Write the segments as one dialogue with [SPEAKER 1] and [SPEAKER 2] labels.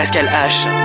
[SPEAKER 1] Pascal H.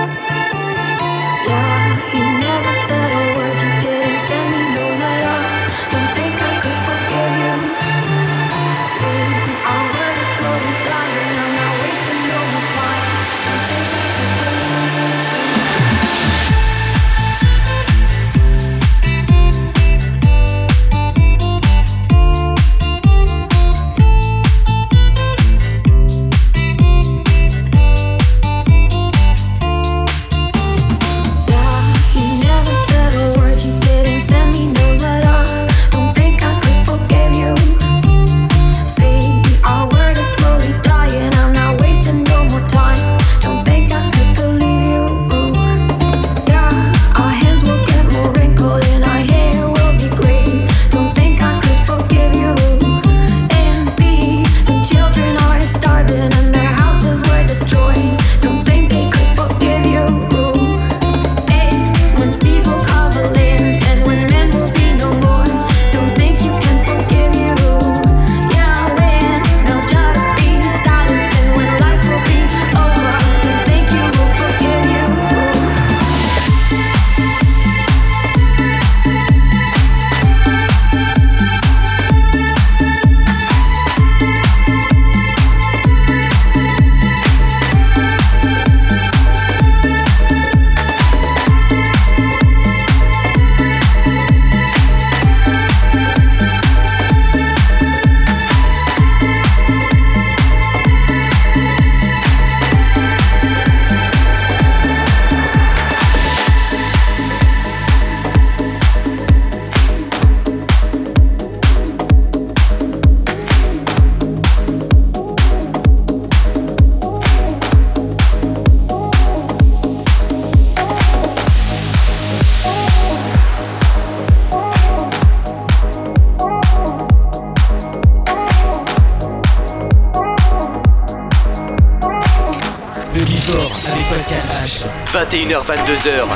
[SPEAKER 1] 22h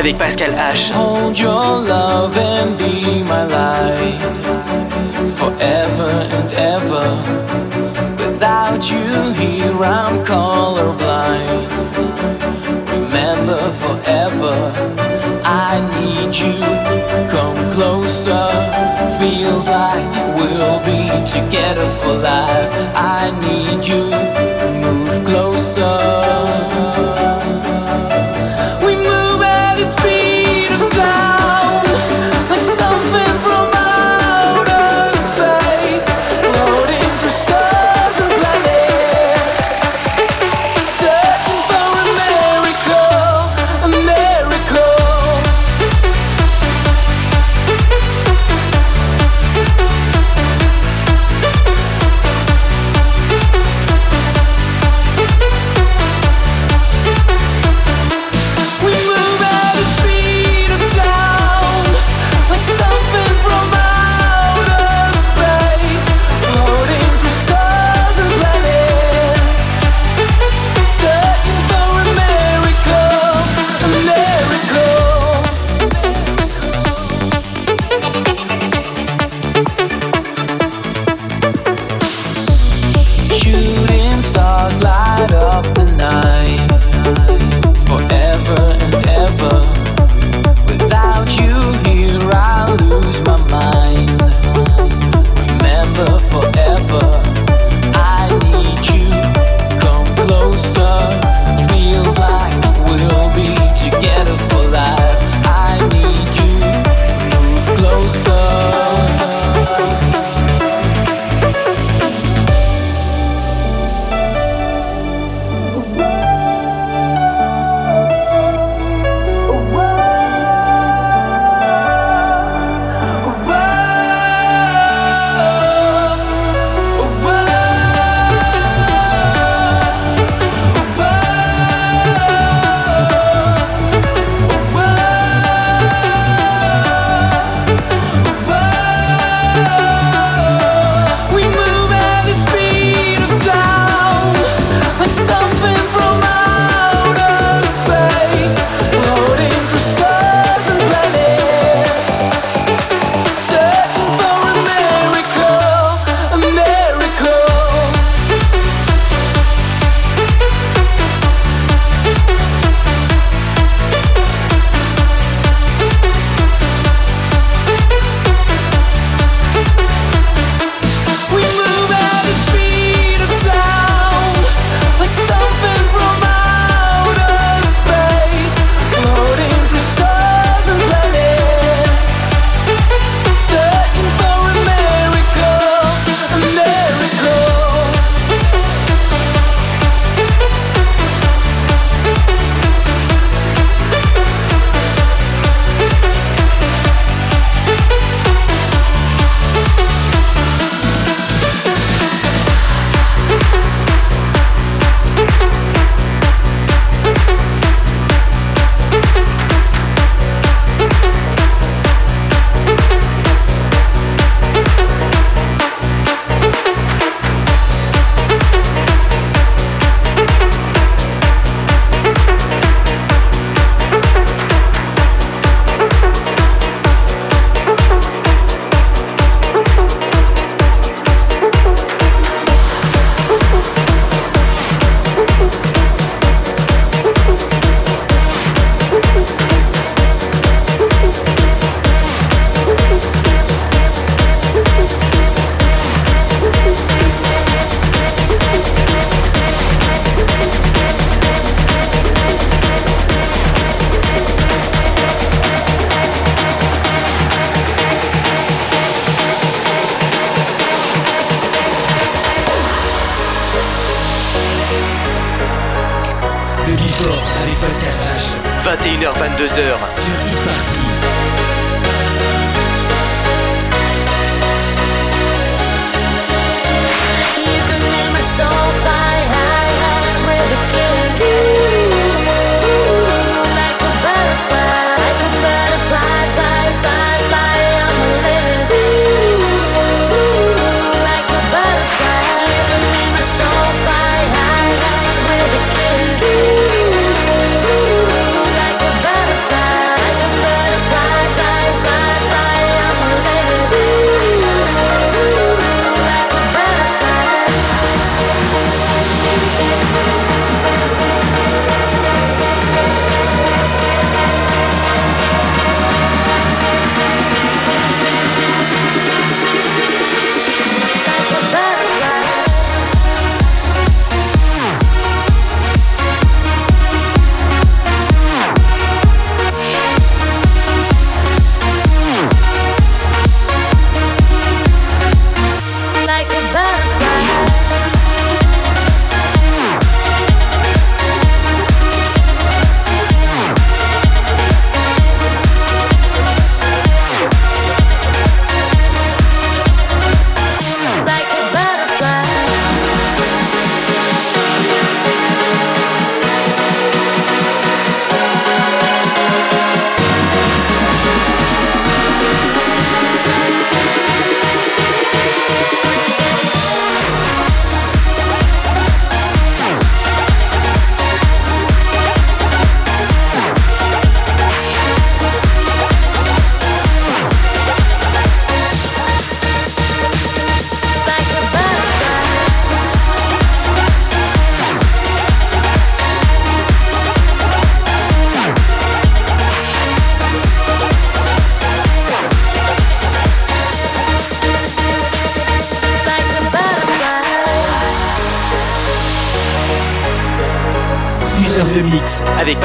[SPEAKER 2] avec Pascal H.
[SPEAKER 3] Hold your love and be my light forever and ever. Without you here, I'm colorblind. Remember forever, I need you. Come closer, feels like we'll be together for life. I need you, move closer.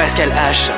[SPEAKER 2] Pascal H.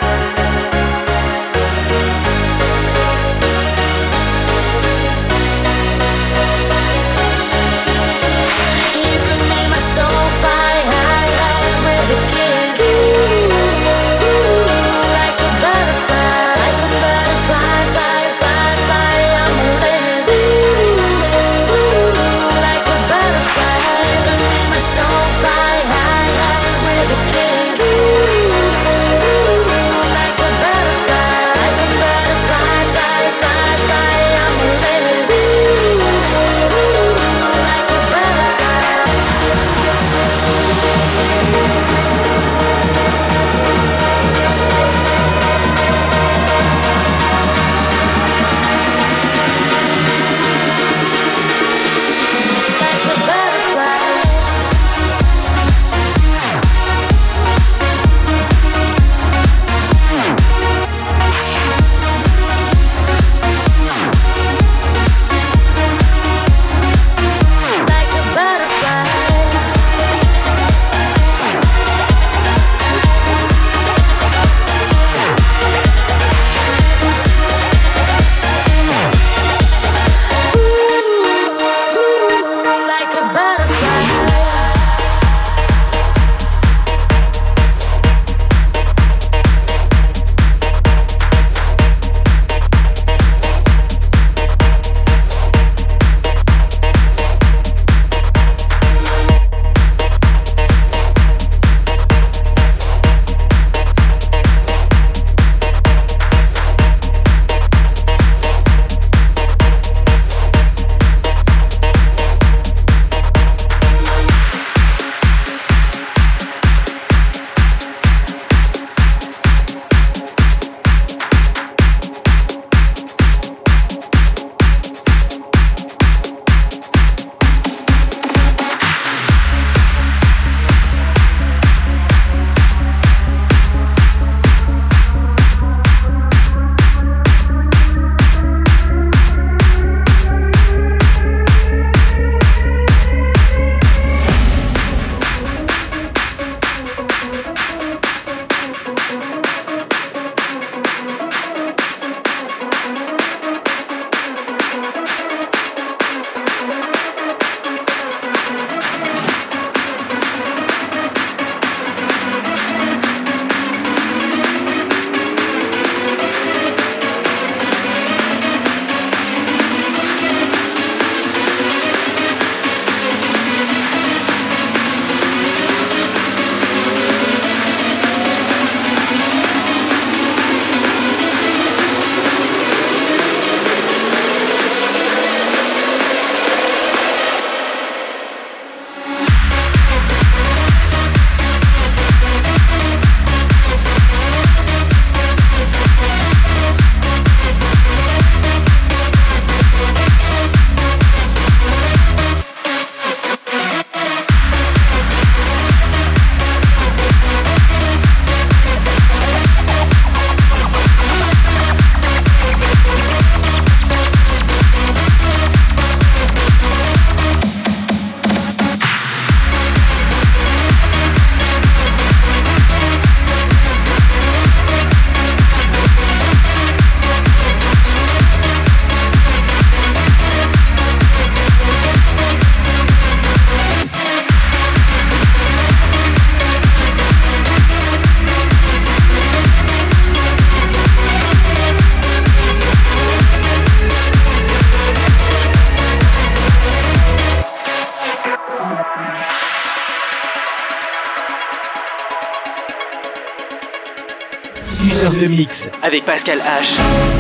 [SPEAKER 2] avec Pascal H.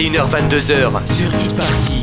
[SPEAKER 2] 21h-22h sur e-party.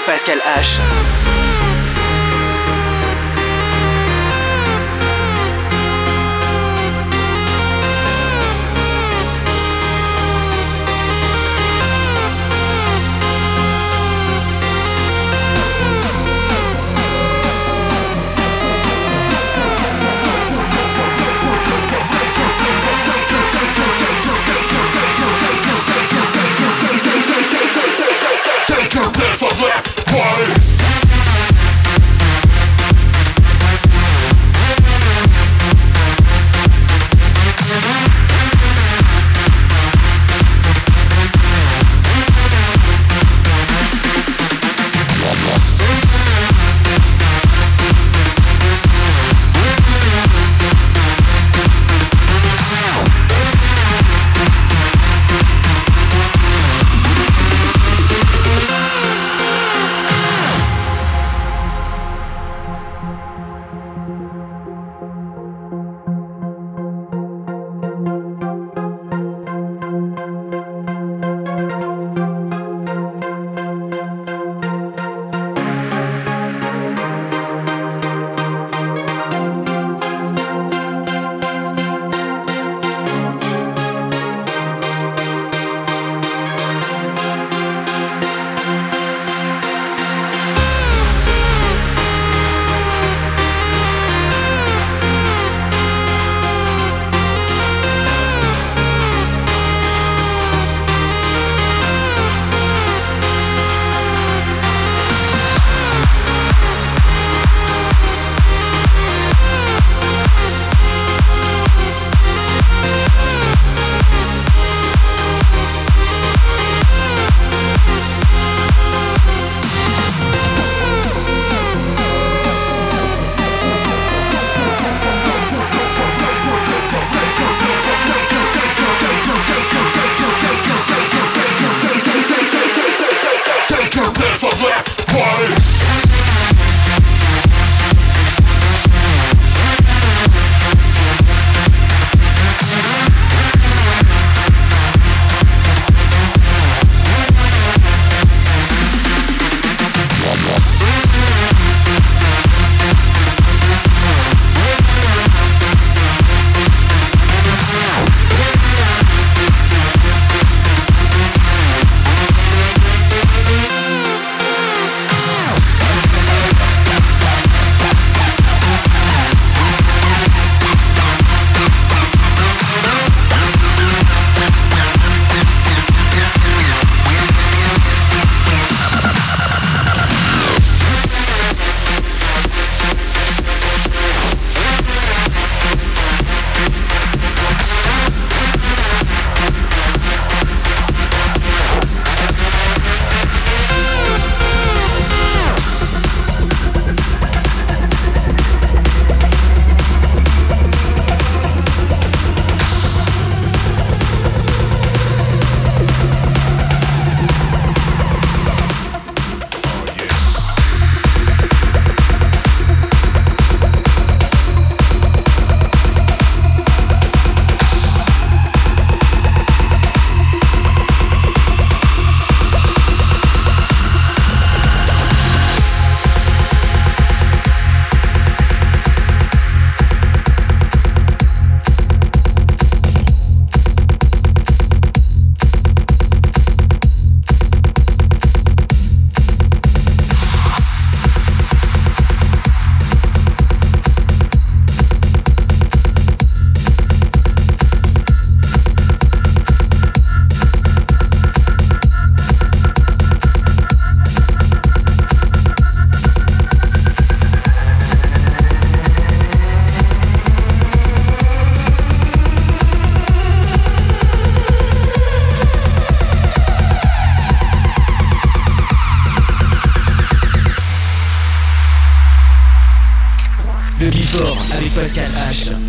[SPEAKER 2] Pascal H.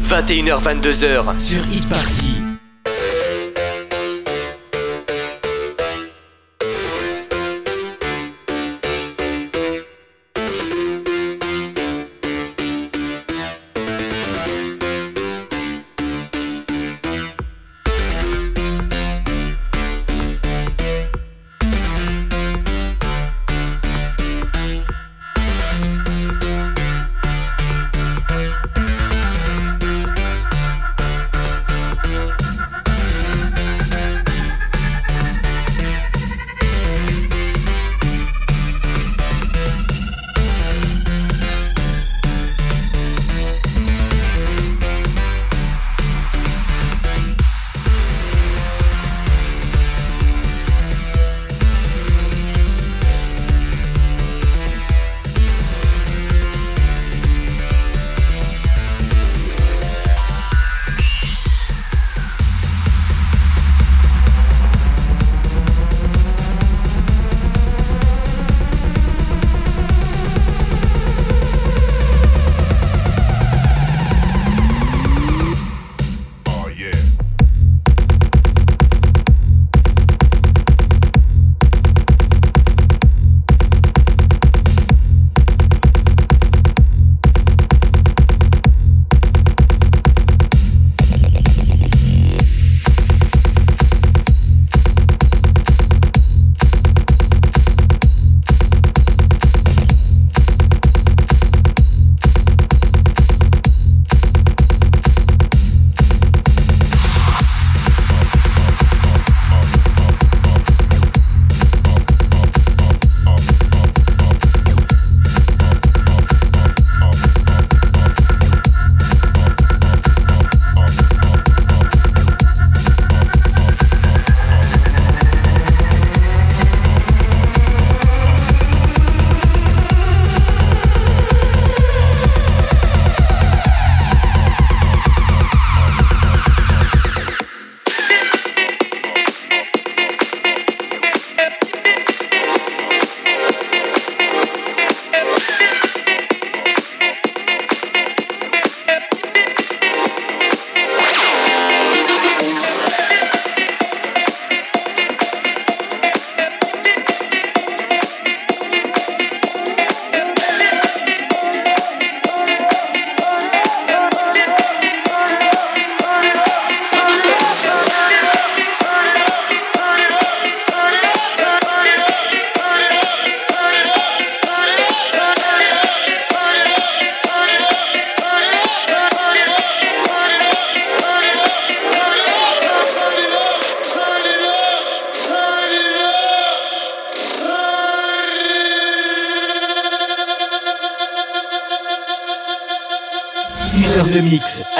[SPEAKER 2] 21h22h sur Hit Party.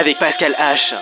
[SPEAKER 2] Avec Pascal H.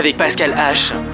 [SPEAKER 2] avec Pascal H.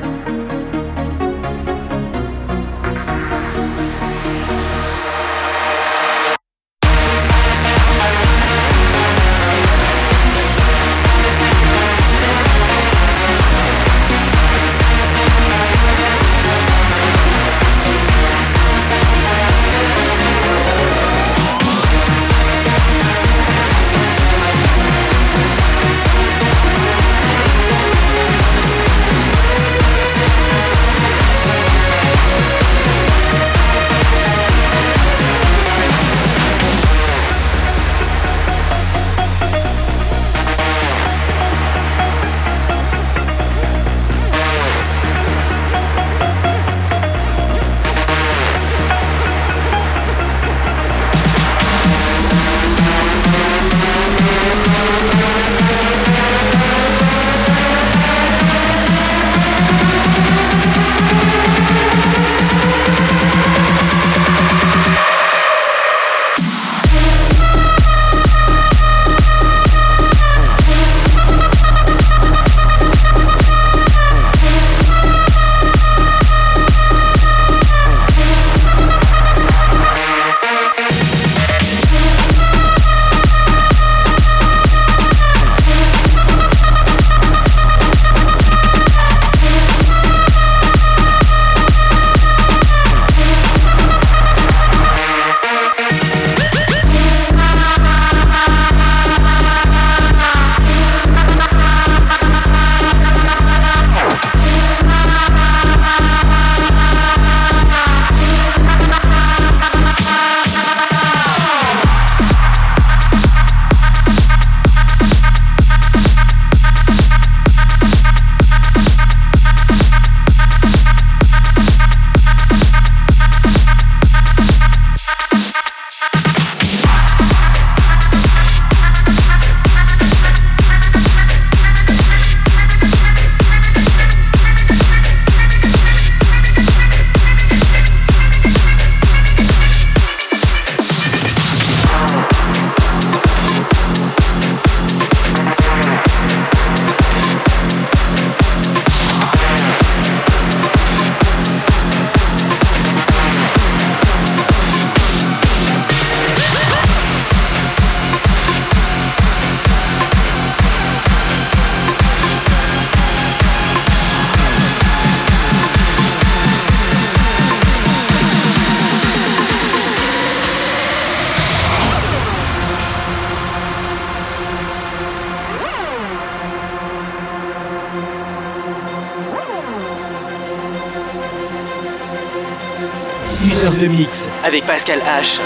[SPEAKER 2] avec Pascal H.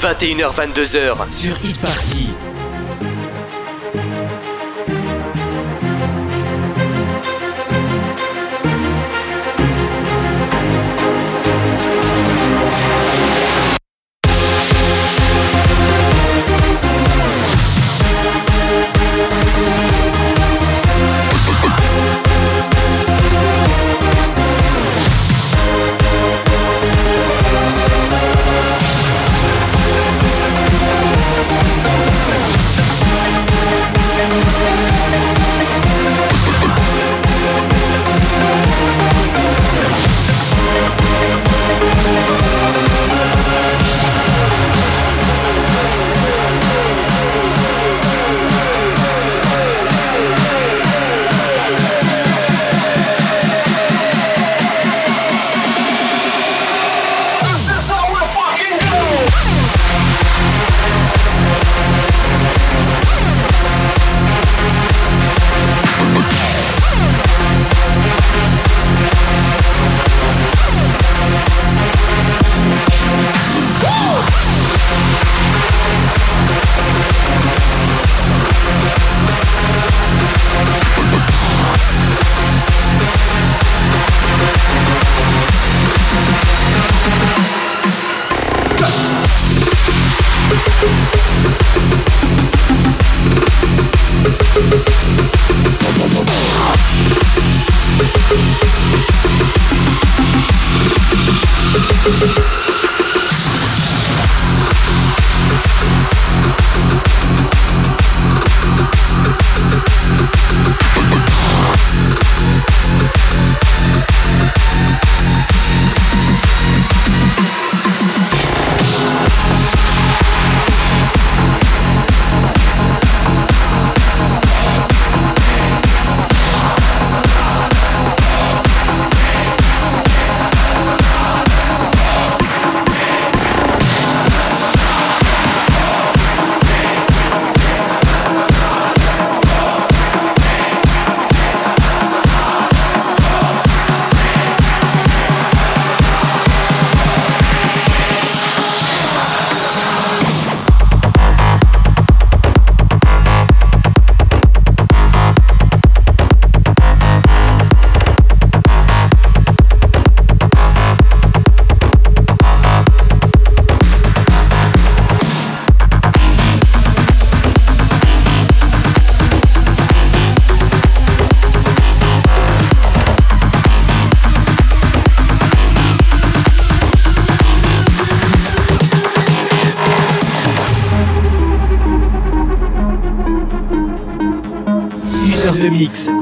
[SPEAKER 2] 21h-22h sur Hit Party.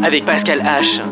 [SPEAKER 2] Avec Pascal H.